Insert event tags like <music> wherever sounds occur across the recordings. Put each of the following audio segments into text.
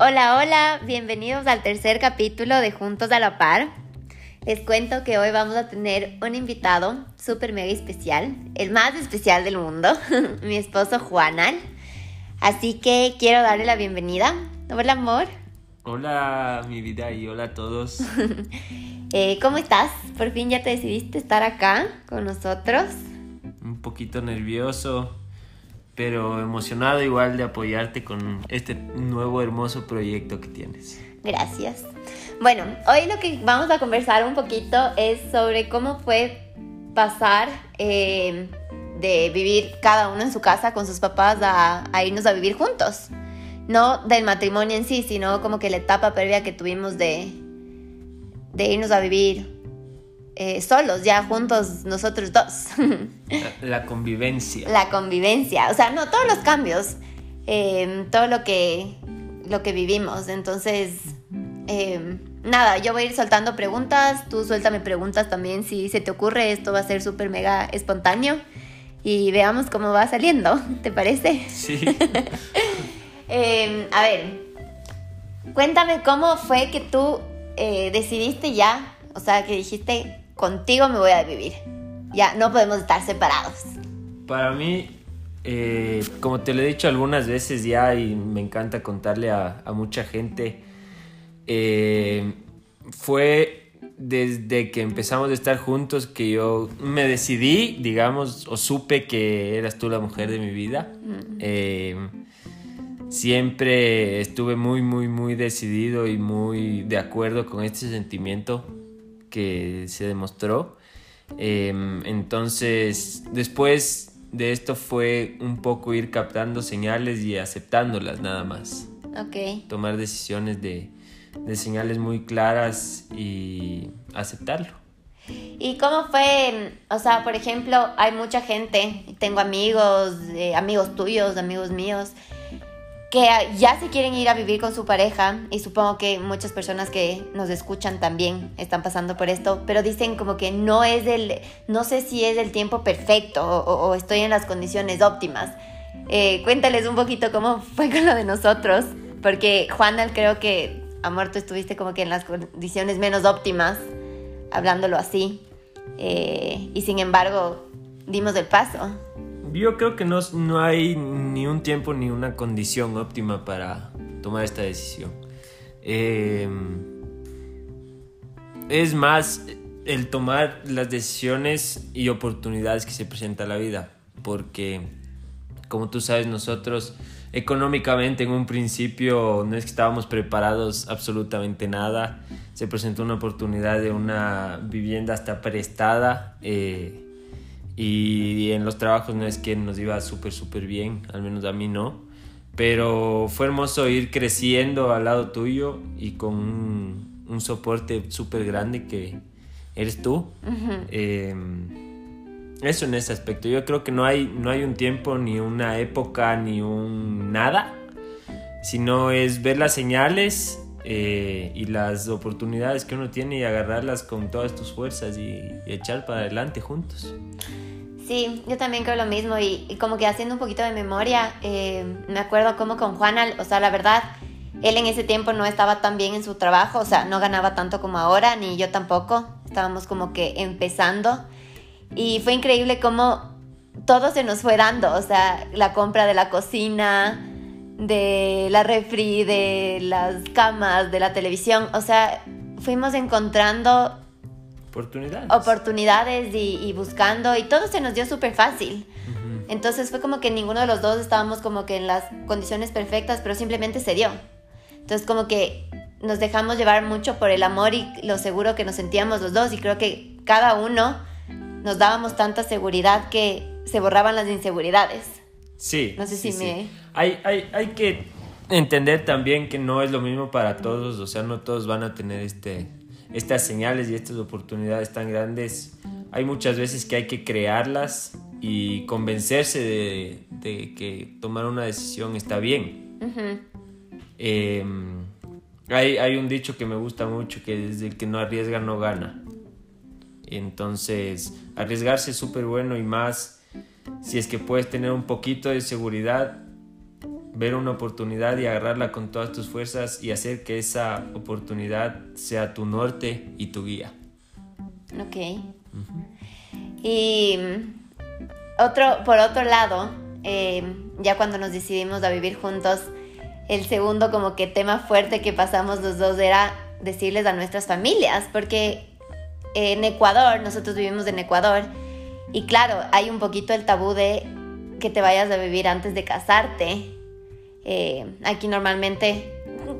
Hola, hola, bienvenidos al tercer capítulo de Juntos a la Par. Les cuento que hoy vamos a tener un invitado súper mega especial, el más especial del mundo, <laughs> mi esposo Juanal. Así que quiero darle la bienvenida. Hola, amor. Hola, mi vida, y hola a todos. <laughs> Eh, ¿Cómo estás? Por fin ya te decidiste estar acá con nosotros. Un poquito nervioso, pero emocionado igual de apoyarte con este nuevo hermoso proyecto que tienes. Gracias. Bueno, hoy lo que vamos a conversar un poquito es sobre cómo fue pasar eh, de vivir cada uno en su casa con sus papás a, a, irnos a vivir juntos. No del matrimonio en sí, sino como que la etapa previa que tuvimos de, de irnos a vivir eh, solos, ya juntos nosotros dos. la, <laughs> la, convivencia. La convivencia, o sea, no, todos los cambios, eh, todo lo que, lo que vivimos. Entonces, eh, nada, yo voy a ir soltando preguntas, tú suéltame preguntas también si se te ocurre, esto va a ser súper mega espontáneo y veamos cómo va saliendo, <laughs> ¿te parece? Sí. <laughs> a ver, cuéntame cómo fue que tú eh, decidiste ya, o sea, que dijiste, contigo me voy a vivir. Ya, no podemos estar separados. Para mí, eh, como te lo he dicho algunas veces ya y me encanta contarle a, a mucha gente, eh, fue desde que empezamos a estar juntos que yo me decidí, digamos, o supe que eras tú la mujer de mi vida. Mm. Eh, siempre estuve muy, muy, muy decidido y muy de acuerdo con este sentimiento que se demostró. Eh, entonces, después de esto fue un poco ir captando señales y aceptándolas nada más. Ok. Tomar decisiones de, de señales muy claras y aceptarlo. ¿Y cómo fue? O sea, por ejemplo, hay mucha gente, tengo amigos, eh, amigos tuyos, amigos míos, que ya se quieren ir a vivir con su pareja y supongo que muchas personas que nos escuchan también están pasando por esto, pero dicen como que no es el, no sé si es el tiempo perfecto o, estoy en las condiciones óptimas. Eh, cuéntales un poquito cómo fue con lo de nosotros, porque Juana creo que, amor, tú estuviste como que en las condiciones menos óptimas, hablándolo así, eh, y sin embargo dimos el paso. Yo creo que no, no hay ni un tiempo ni una condición óptima para tomar esta decisión. Eh, es más el tomar las decisiones y oportunidades que se presenta a la vida. Porque, como tú sabes, nosotros económicamente en un principio no es que estábamos preparados absolutamente nada. Se presentó una oportunidad de una vivienda hasta prestada. Eh, y en los trabajos no es que nos iba súper, súper bien, al menos a mí no. Pero fue hermoso ir creciendo al lado tuyo y con un, un soporte súper grande que eres tú. Uh -huh. eh, eso en ese aspecto. Yo creo que no hay, no hay un tiempo, ni una época, ni un nada, sino es ver las señales eh, y las oportunidades que uno tiene y agarrarlas con todas tus fuerzas y, echar para adelante juntos. Sí, yo también creo lo mismo y, y como que haciendo un poquito de memoria, eh, me acuerdo como con Juana, o sea, la verdad, él en ese tiempo no estaba tan bien en su trabajo, o sea, no ganaba tanto como ahora, ni yo tampoco, estábamos como que empezando y fue increíble cómo todo se nos fue dando, o sea, la compra de la cocina, de la refri, de las camas, de la televisión, o sea, fuimos encontrando oportunidades, oportunidades y, y buscando y todo se nos dio súper fácil. Uh -huh. Entonces fue como que ninguno de los dos estábamos como que en las condiciones perfectas, pero simplemente se dio. Entonces como que nos dejamos llevar mucho por el amor y lo seguro que nos sentíamos los dos y creo que cada uno nos dábamos tanta seguridad que se borraban las inseguridades. Sí. No sé sí, si sí. me... Hay, hay, hay que entender también que no es lo mismo para todos, o sea, no todos van a tener este, estas señales y estas oportunidades tan grandes. Hay muchas veces que hay que crearlas y convencerse de, de que tomar una decisión está bien. Uh -huh. eh, hay, hay un dicho que me gusta mucho que es el que no arriesga no gana. Entonces, arriesgarse es súper bueno y más si es que puedes tener un poquito de seguridad, ver una oportunidad y agarrarla con todas tus fuerzas y hacer que esa oportunidad sea tu norte y tu guía. Ok. Y mm, otro, por otro lado, eh, ya cuando nos decidimos a vivir juntos, el segundo como que tema fuerte que pasamos los dos era decirles a nuestras familias, porque en Ecuador, nosotros vivimos en Ecuador, y claro, hay un poquito el tabú de que te vayas a vivir antes de casarte. Eh, aquí normalmente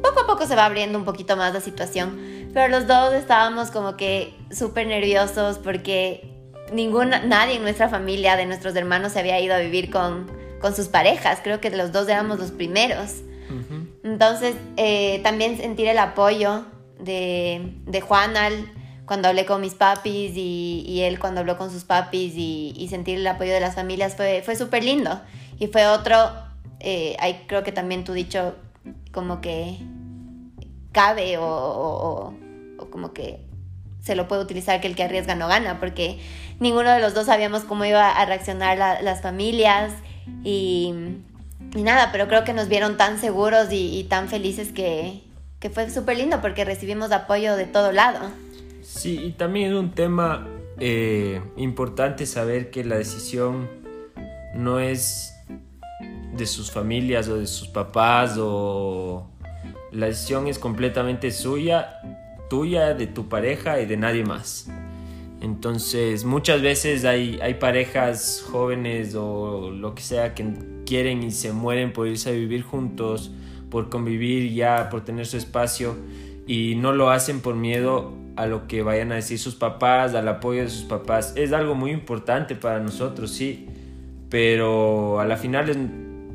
poco a poco se va abriendo un poquito más la situación, pero los dos estábamos como que súper nerviosos porque ninguna, nadie en nuestra familia, de nuestros hermanos, se había ido a vivir con, con sus parejas. Creo que los dos éramos los primeros. Entonces, eh, también sentir el apoyo de, de Juan al cuando hablé con mis papis y, él cuando habló con sus papis y, sentir el apoyo de las familias fue, fue súper lindo. Y fue otro, eh, ahí creo que también tú dicho como que cabe o, como que se lo puede utilizar que el que arriesga no gana, porque ninguno de los dos sabíamos cómo iba a reaccionar las familias y, nada, pero creo que nos vieron tan seguros y, tan felices que, que fue súper lindo porque recibimos apoyo de todo lado. Sí, y también es un tema eh, importante saber que la decisión no es de sus familias o de sus papás o la decisión es completamente suya, tuya, de tu pareja y de nadie más. Entonces muchas veces hay, hay parejas jóvenes o lo que sea que quieren y se mueren por irse a vivir juntos, por convivir ya, por tener su espacio y no lo hacen por miedo a lo que vayan a decir sus papás, al apoyo de sus papás. Es algo muy importante para nosotros, sí, pero a la final es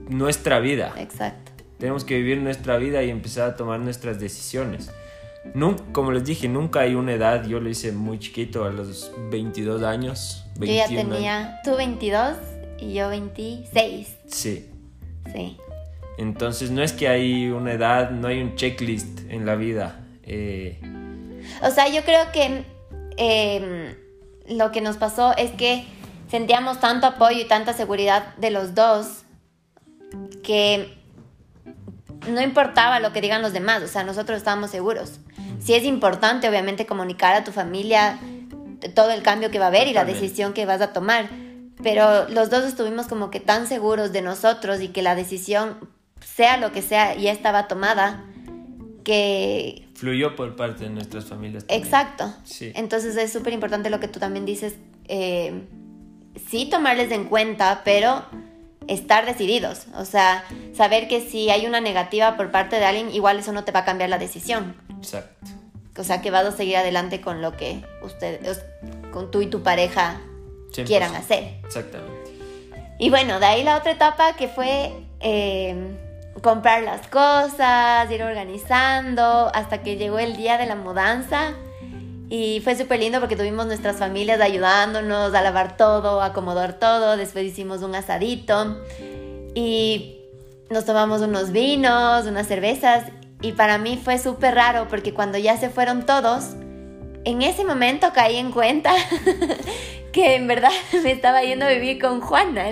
nuestra vida. Exacto. Tenemos que vivir nuestra vida y empezar a tomar nuestras decisiones. Nunca, como les dije, nunca hay una edad. Yo lo hice muy chiquito, a los 22 años. yo ya tenía, tú 22 y yo 26. Sí. Sí. Entonces no es que hay una edad, no hay un checklist en la vida. Eh, o sea, yo creo que em, lo que nos pasó es que sentíamos tanto apoyo y tanta seguridad de los dos que no importaba lo que digan los demás, o sea, nosotros estábamos seguros. Sí es importante, obviamente, comunicar a tu familia todo el cambio que va a haber y la decisión que vas a tomar, pero los dos estuvimos como que tan seguros de nosotros y que la decisión, sea lo que sea, ya estaba tomada, que... Fluyó por parte de nuestras familias. Exacto. Sí. Entonces es súper importante lo que tú también dices, eh, sí tomarles en cuenta, pero estar decididos. O sea, saber que si hay una negativa por parte de alguien, igual eso no te va a cambiar la decisión. Exacto. O sea, que vas a seguir adelante con lo que ustedes, con tú y tu pareja quieran hacer. Exactamente. Y bueno, de ahí la otra etapa que fue... Eh, comprar las cosas, ir organizando, hasta que llegó el día de la mudanza. Y fue súper lindo porque tuvimos nuestras familias ayudándonos a lavar todo, acomodar todo. Después hicimos un asadito y nos tomamos unos vinos, unas cervezas. Y para mí fue súper raro porque cuando ya se fueron todos, en ese momento caí en cuenta <laughs> que en verdad <laughs> me estaba yendo a vivir con Juana.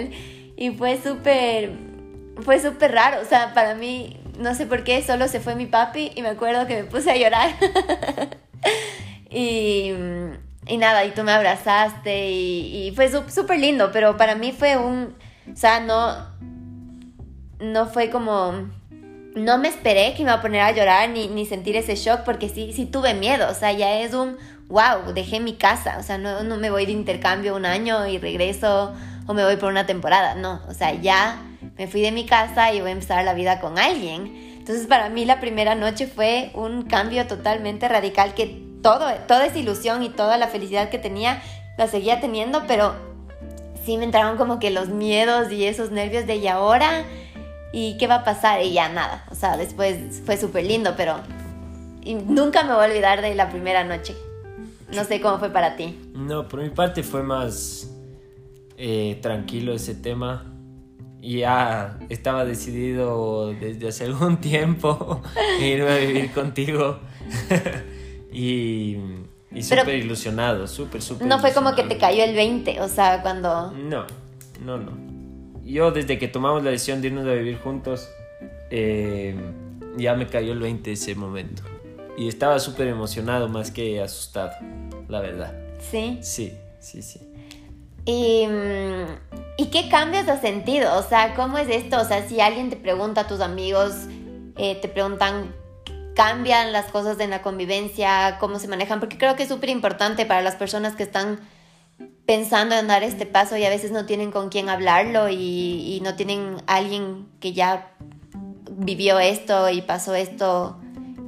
Y fue súper fue súper raro, o sea, para mí, no sé por qué, solo se fue mi papi y me acuerdo que me puse a llorar. <laughs> y, y, nada, y tú me abrazaste y, fue súper lindo, pero para mí fue un, o sea, no, no fue como, no me esperé que me iba a poner a llorar ni, ni sentir ese shock porque sí, sí tuve miedo, o sea, ya es un, wow, dejé mi casa, o sea, no, no me voy de intercambio un año y regreso o me voy por una temporada, no, o sea, ya me fui de mi casa y voy a empezar la vida con alguien. Entonces para mí la primera noche fue un cambio totalmente radical que todo, toda esa ilusión y toda la felicidad que tenía la seguía teniendo, pero sí me entraron como que los miedos y esos nervios de y ahora y qué va a pasar y ya nada. O sea, después fue súper lindo, pero nunca me voy a olvidar de la primera noche. No sé cómo fue para ti. No, por mi parte fue más eh, tranquilo ese tema ya estaba decidido desde hace algún tiempo <laughs> irme a vivir contigo. <laughs> y y súper ilusionado, súper, súper. No fue como que te cayó el 20, o sea, cuando... No, no, no. Yo desde que tomamos la decisión de irnos a vivir juntos, eh, ya me cayó el 20 ese momento. Y estaba súper emocionado más que asustado, la verdad. Sí. Sí, sí, sí. ¿Y, ¿Y qué cambios has sentido? O sea, ¿cómo es esto? O sea, si alguien te pregunta tus amigos, eh, te preguntan, ¿cambian las cosas en la convivencia? ¿Cómo se manejan? Porque creo que es súper importante para las personas que están pensando en dar este paso y a veces no tienen con quién hablarlo y, y no tienen alguien que ya vivió esto y pasó esto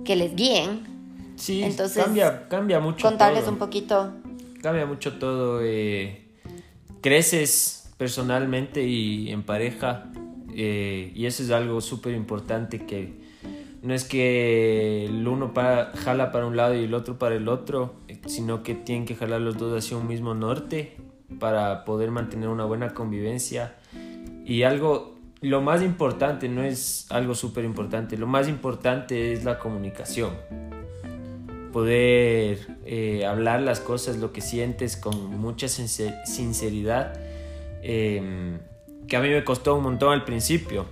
que les guíen. Sí, Entonces, cambia, cambia mucho. Contarles todo. un poquito. Cambia mucho todo. eh, creces personalmente y en pareja. eh, y eso es algo súper importante que no es que el uno para, jala para un lado y el otro para el otro, eh, sino que tienen que jalar los dos hacia un mismo norte para poder mantener una buena convivencia. Y algo, lo más importante, no es algo súper importante, lo más importante es la comunicación poder eh, hablar las cosas, lo que sientes con mucha sincer- sinceridad, eh, que a mí me costó un montón al principio.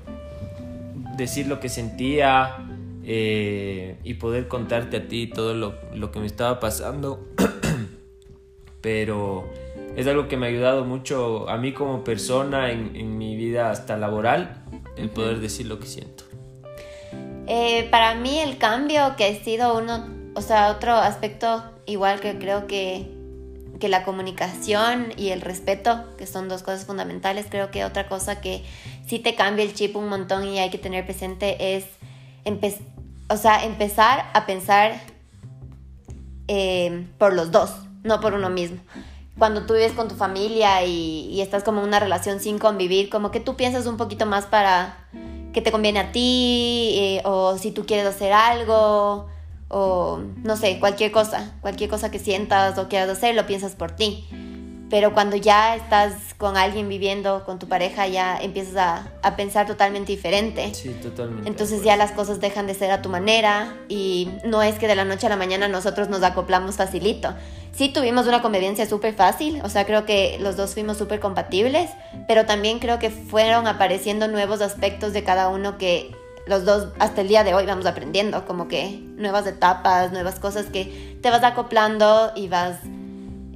Decir lo que sentía eh, y poder contarte a ti todo lo, lo que me estaba pasando. <clears throat> Pero es algo que me ha ayudado mucho a mí como persona en, en mi vida hasta laboral, el poder decir lo que siento. Eh, para mí el cambio que ha sido uno, o sea, otro aspecto igual que creo que, que la comunicación y el respeto, que son dos cosas fundamentales, creo que otra cosa que sí te cambia el chip un montón y hay que tener presente es empe- o sea, empezar a pensar eh, por los dos, no por uno mismo. Cuando tú vives con tu familia y, estás como en una relación sin convivir, como que tú piensas un poquito más para qué te conviene a ti, eh, o si tú quieres hacer algo, o no sé, cualquier cosa, cualquier cosa que sientas o quieras hacer, lo piensas por ti. Pero cuando ya estás con alguien viviendo, con tu pareja, ya empiezas a, a pensar totalmente diferente. Sí, totalmente. Entonces ya las cosas dejan de ser a tu manera y no es que de la noche a la mañana nosotros nos acoplamos facilito. Sí tuvimos una convivencia súper fácil, o sea, creo que los dos fuimos súper compatibles, pero también creo que fueron apareciendo nuevos aspectos de cada uno que los dos hasta el día de hoy vamos aprendiendo, como que nuevas etapas, nuevas cosas que te vas acoplando y vas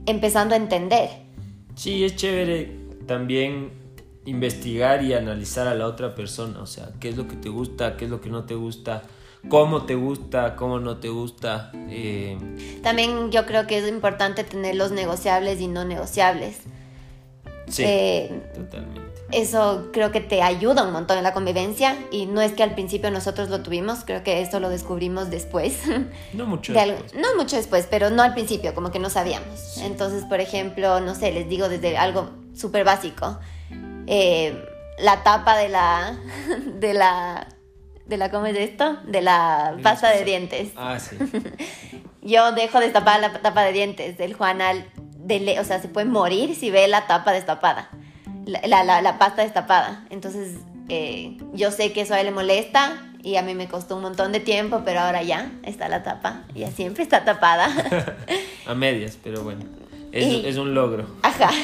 empezando a entender. Sí, es chévere también investigar y analizar a la otra persona, o sea, qué es lo que te gusta, qué es lo que no te gusta, cómo te gusta, cómo no te gusta. eh, También yo creo que es importante tener los negociables y no negociables. sí, Eh, totalmente. Eso creo que te ayuda un montón en la convivencia y no es que al principio nosotros lo tuvimos, creo que eso lo descubrimos después. No mucho. De algo- después. no mucho después, pero no al principio, como que no sabíamos. Entonces, por ejemplo, no sé, les digo desde algo súper básico. eh, la tapa de la, <laughs> de la, de la, ¿cómo es esto? De la pasta de dientes. Ah, sí. <laughs> Yo dejo destapada la tapa de dientes. El Juanal, de le- o sea, se puede morir si ve la tapa destapada, la, la, la- pasta destapada. Entonces, eh, yo sé que eso a él le molesta y a mí me costó un montón de tiempo, pero ahora ya está la tapa. Ya siempre está tapada. <laughs> A medias, pero bueno. Es, Y- es un logro. Ajá. <laughs>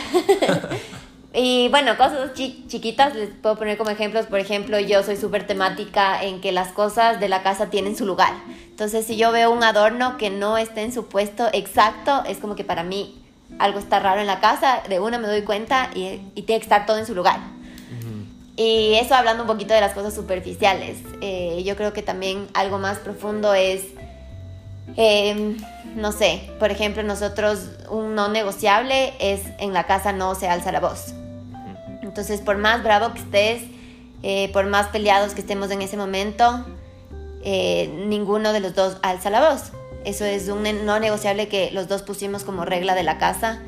Y bueno, cosas chi- chiquitas les puedo poner como ejemplos. Por ejemplo, yo soy súper temática en que las cosas de la casa tienen su lugar. Entonces, si yo veo un adorno que no está en su puesto exacto, es como que para mí algo está raro en la casa. De una me doy cuenta y, y tiene que estar todo en su lugar. Y eso hablando un poquito de las cosas superficiales. Eh, yo creo que también algo más profundo es, eh, no sé, por ejemplo, nosotros un no negociable es en la casa no se alza la voz. Entonces, por más bravo que estés, eh, por más peleados que estemos en ese momento, eh, ninguno de los dos alza la voz. Eso es un no negociable que los dos pusimos como regla de la casa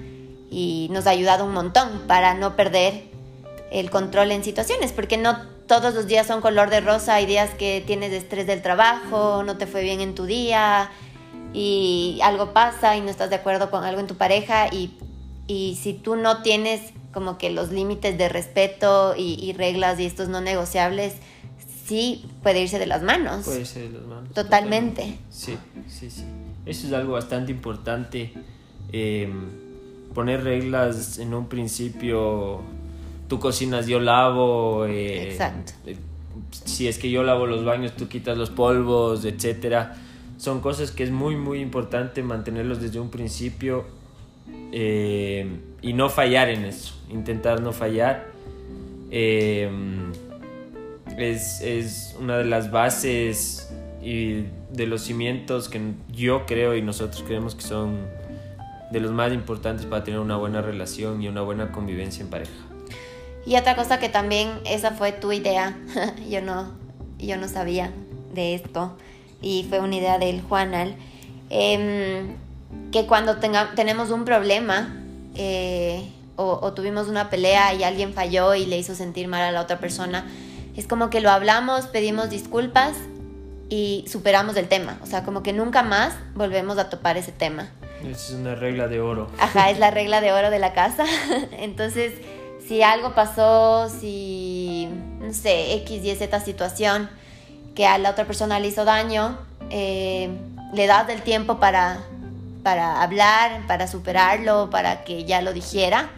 y nos ha ayudado un montón para no perder el control en situaciones, porque no todos los días son color de rosa, hay días que tienes estrés del trabajo, no te fue bien en tu día y algo pasa y no estás de acuerdo con algo en tu pareja y, si tú no tienes como que los límites de respeto y reglas y estos no negociables, sí puede irse de las manos. Puede ser de las manos. Totalmente. Sí, sí, sí. Eso es algo bastante importante. eh, poner reglas en un principio. Tú cocinas, yo lavo. eh, Exacto. eh, si es que yo lavo los baños, tú quitas los polvos, etcétera. Son cosas que es muy, muy importante mantenerlos desde un principio y no fallar en eso, intentar no fallar. Eh, es, es, una de las bases y de los cimientos que yo creo y nosotros creemos que son de los más importantes para tener una buena relación y una buena convivencia en pareja. Y otra cosa que también esa fue tu idea, <laughs> yo no, yo no sabía de esto y fue una idea del Juanal, eh, que cuando tenga, tenemos un problema eh, o, tuvimos una pelea y alguien falló y le hizo sentir mal a la otra persona, es como que lo hablamos, pedimos disculpas y superamos el tema, o sea, como que nunca más volvemos a topar ese tema. Es una regla de oro. Ajá, es la regla de oro de la casa. <laughs> Entonces, si algo pasó, si, no sé, X, Y, Z situación que a la otra persona le hizo daño, eh, le das el tiempo para, para hablar, para superarlo, para que ya lo dijera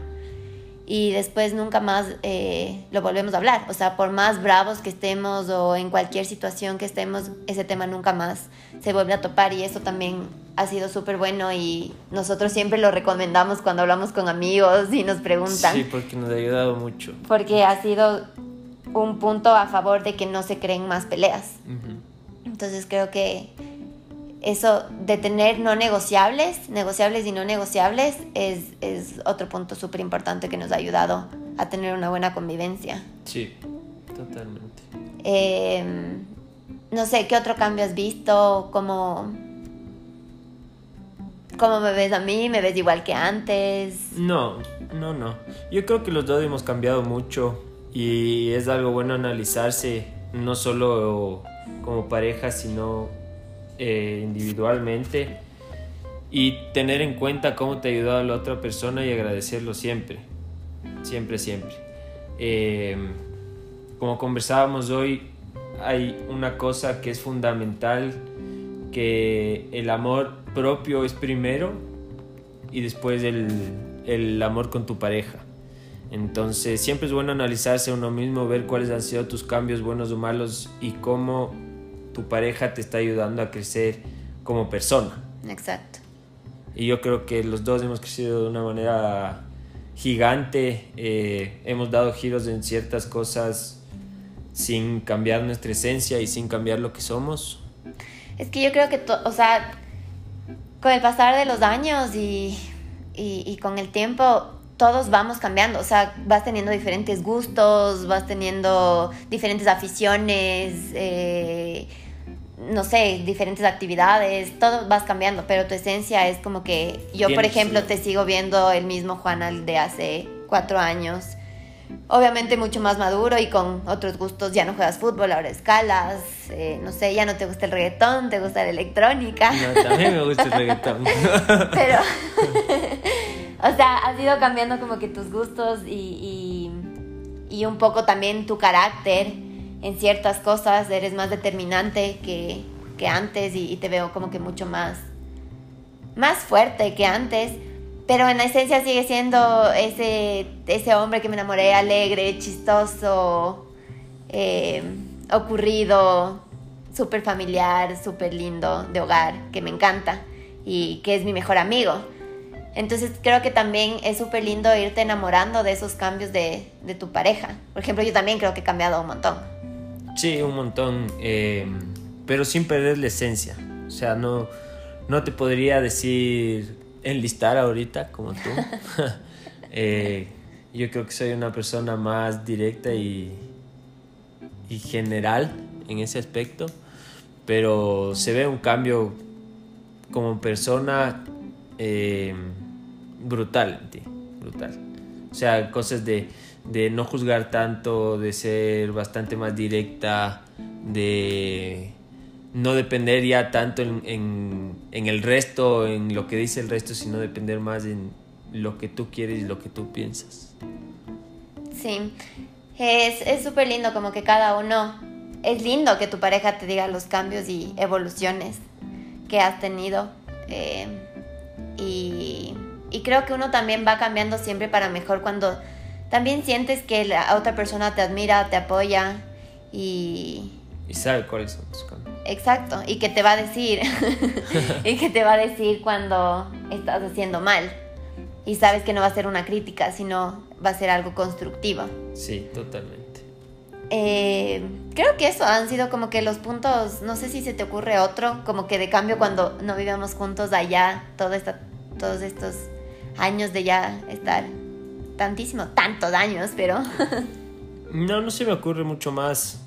y después nunca más eh, lo volvemos a hablar. O sea, por más bravos que estemos o en cualquier situación que estemos, ese tema nunca más se vuelve a topar y eso también ha sido súper bueno y nosotros siempre lo recomendamos cuando hablamos con amigos y nos preguntan. Sí, porque nos ha ayudado mucho. Porque ha sido un punto a favor de que no se creen más peleas. Uh -huh. Entonces creo que eso de tener no negociables, negociables y no negociables, es, es otro punto súper importante que nos ha ayudado a tener una buena convivencia. Sí, totalmente. Eh, no sé, ¿qué otro cambio has visto? ¿Cómo, ¿Cómo me ves a mí? ¿Me ves igual que antes? No, no, no. Yo creo que los dos hemos cambiado mucho y es algo bueno analizarse, no solo como pareja, sino eh, individualmente y tener en cuenta cómo te ha ayudado la otra persona y agradecerlo siempre, siempre, siempre. Eh, como conversábamos hoy, hay una cosa que es fundamental, que el amor propio es primero y después el, el amor con tu pareja. Entonces siempre es bueno analizarse uno mismo, ver cuáles han sido tus cambios buenos o malos y cómo tu pareja te está ayudando a crecer como persona. Exacto. Y yo creo que los dos hemos crecido de una manera gigante, eh, hemos dado giros en ciertas cosas sin cambiar nuestra esencia y sin cambiar lo que somos. Es que yo creo que, o sea, con el pasar de los años y, y, y con el tiempo, todos vamos cambiando, o sea, vas teniendo diferentes gustos, vas teniendo diferentes aficiones, eh, no sé, diferentes actividades, todo vas cambiando, pero tu esencia es como que yo, por ejemplo, te sigo viendo el mismo Juan al de hace cuatro años. Obviamente mucho más maduro y con otros gustos, ya no juegas fútbol, ahora escalas, eh, no sé, ya no te gusta el reggaetón, te gusta la electrónica. No, también me gusta el reggaetón. <laughs> Pero, <laughs> o sea, has ido cambiando como que tus gustos y, y, y un poco también tu carácter en ciertas cosas, eres más determinante que, que antes y, te veo como que mucho más, más fuerte que antes. Pero en la esencia sigue siendo ese, ese hombre que me enamoré, alegre, chistoso, eh, ocurrido, súper familiar, súper lindo, de hogar, que me encanta y que es mi mejor amigo. Entonces creo que también es súper lindo irte enamorando de esos cambios de, de, tu pareja. Por ejemplo, yo también creo que he cambiado un montón. Sí, un montón, eh, pero sin perder la esencia. O sea, no, no te podría decir enlistar ahorita como tú. <laughs> <laughs> eh, yo creo que soy una persona más directa y, y general en ese aspecto, pero se ve un cambio como persona eh, brutal en ti, brutal. O sea, cosas de, de no juzgar tanto, de ser bastante más directa, de no depender ya tanto en, en, el resto, en lo que dice el resto, sino depender más en lo que tú quieres y lo que tú piensas. Sí, es súper lindo como que cada uno, es lindo que tu pareja te diga los cambios y evoluciones que has tenido. Eh, y, y creo que uno también va cambiando siempre para mejor cuando también sientes que la otra persona te admira, te apoya y... Y sabe cuáles son tus cambios. Exacto, y que te va a decir, <laughs> y que te va a decir cuando estás haciendo mal. Y sabes que no va a ser una crítica, sino va a ser algo constructivo. Sí, totalmente. Eh, creo que eso han sido como que los puntos, no sé si se te ocurre otro, como que de cambio cuando no vivíamos juntos allá, todo esta, todos estos años de ya estar tantísimo, tantos años, pero... no, no se me ocurre mucho más.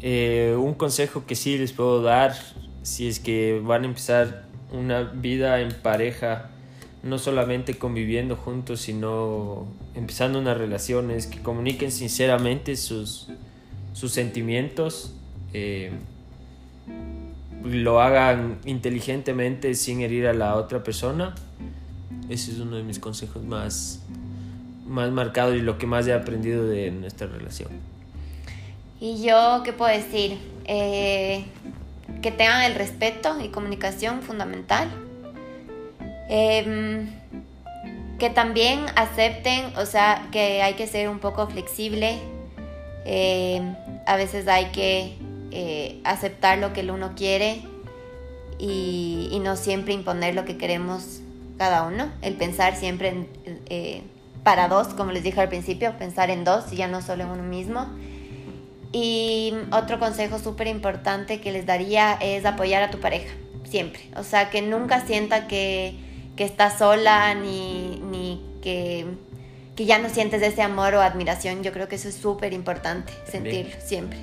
Eh, un consejo que sí les puedo dar, si es que van a empezar una vida en pareja, no solamente conviviendo juntos, sino empezando unas relaciones, que comuniquen sinceramente sus, sus sentimientos, eh, lo hagan inteligentemente sin herir a la otra persona. Ese es uno de mis consejos más, más marcados y lo que más he aprendido de nuestra relación. Y yo, ¿qué puedo decir? Eh, que tengan el respeto y comunicación fundamental. Em, que también acepten, o sea, que hay que ser un poco flexible. Em, a veces hay que eh, aceptar lo que el uno quiere y, y, no siempre imponer lo que queremos cada uno. El pensar siempre en, eh, para dos, como les dije al principio, pensar en dos y ya no solo en uno mismo. Y otro consejo súper importante que les daría es apoyar a tu pareja, siempre. O sea, que nunca sienta que, que está sola ni, ni que, que, ya no sientes ese amor o admiración. Yo creo que eso es súper importante, sentirlo siempre.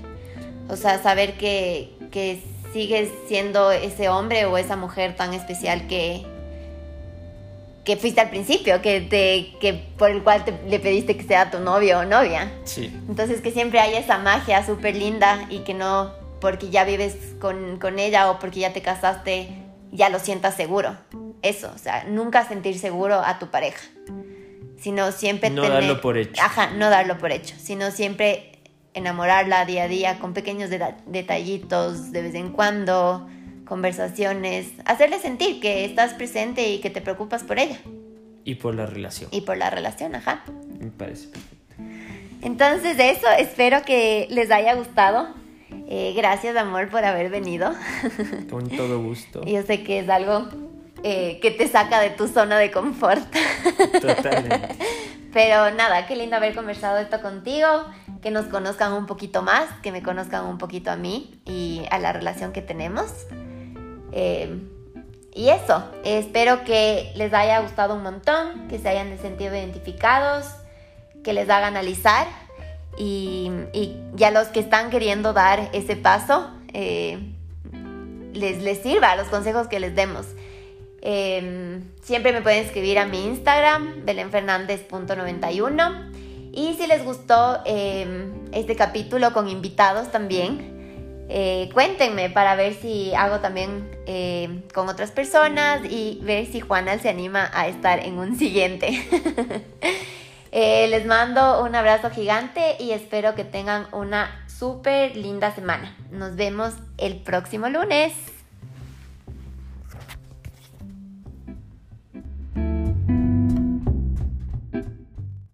O sea, saber que, que sigues siendo ese hombre o esa mujer tan especial que, que fuiste al principio, que, te, que por el cual te, le pediste que sea tu novio o novia. Sí. Entonces que siempre haya esa magia súper linda y que no porque ya vives con, con, ella o porque ya te casaste ya lo sientas seguro. Eso, o sea, nunca sentir seguro a tu pareja. Sino siempre no tener... darlo por hecho. Ajá, no darlo por hecho, sino siempre enamorarla día a día con pequeños detallitos de vez en cuando conversaciones, hacerle sentir que estás presente y que te preocupas por ella. Y por la relación. Y por la relación, ajá. Me parece perfecto. Entonces eso, espero que les haya gustado. Eh, gracias, amor, por haber venido. <laughs> Con todo gusto. Yo sé que es algo eh, que te saca de tu zona de confort. Totalmente. <laughs> Pero nada, qué lindo haber conversado esto contigo, que nos conozcan un poquito más, que me conozcan un poquito a mí y a la relación que tenemos. Eh, y eso, espero que les haya gustado un montón, que se hayan sentido identificados, que les haga analizar y, y ya los que están queriendo dar ese paso, eh, les, les sirva los consejos que les demos. Eh, siempre me pueden escribir a mi Instagram, belenfernandez.91. Y si les gustó eh, este capítulo con invitados también, eh, cuéntenme para ver si hago también eh, con otras personas y ver si Juana se anima a estar en un siguiente. <laughs> eh, les mando un abrazo gigante y espero que tengan una súper linda semana. Nos vemos el próximo lunes.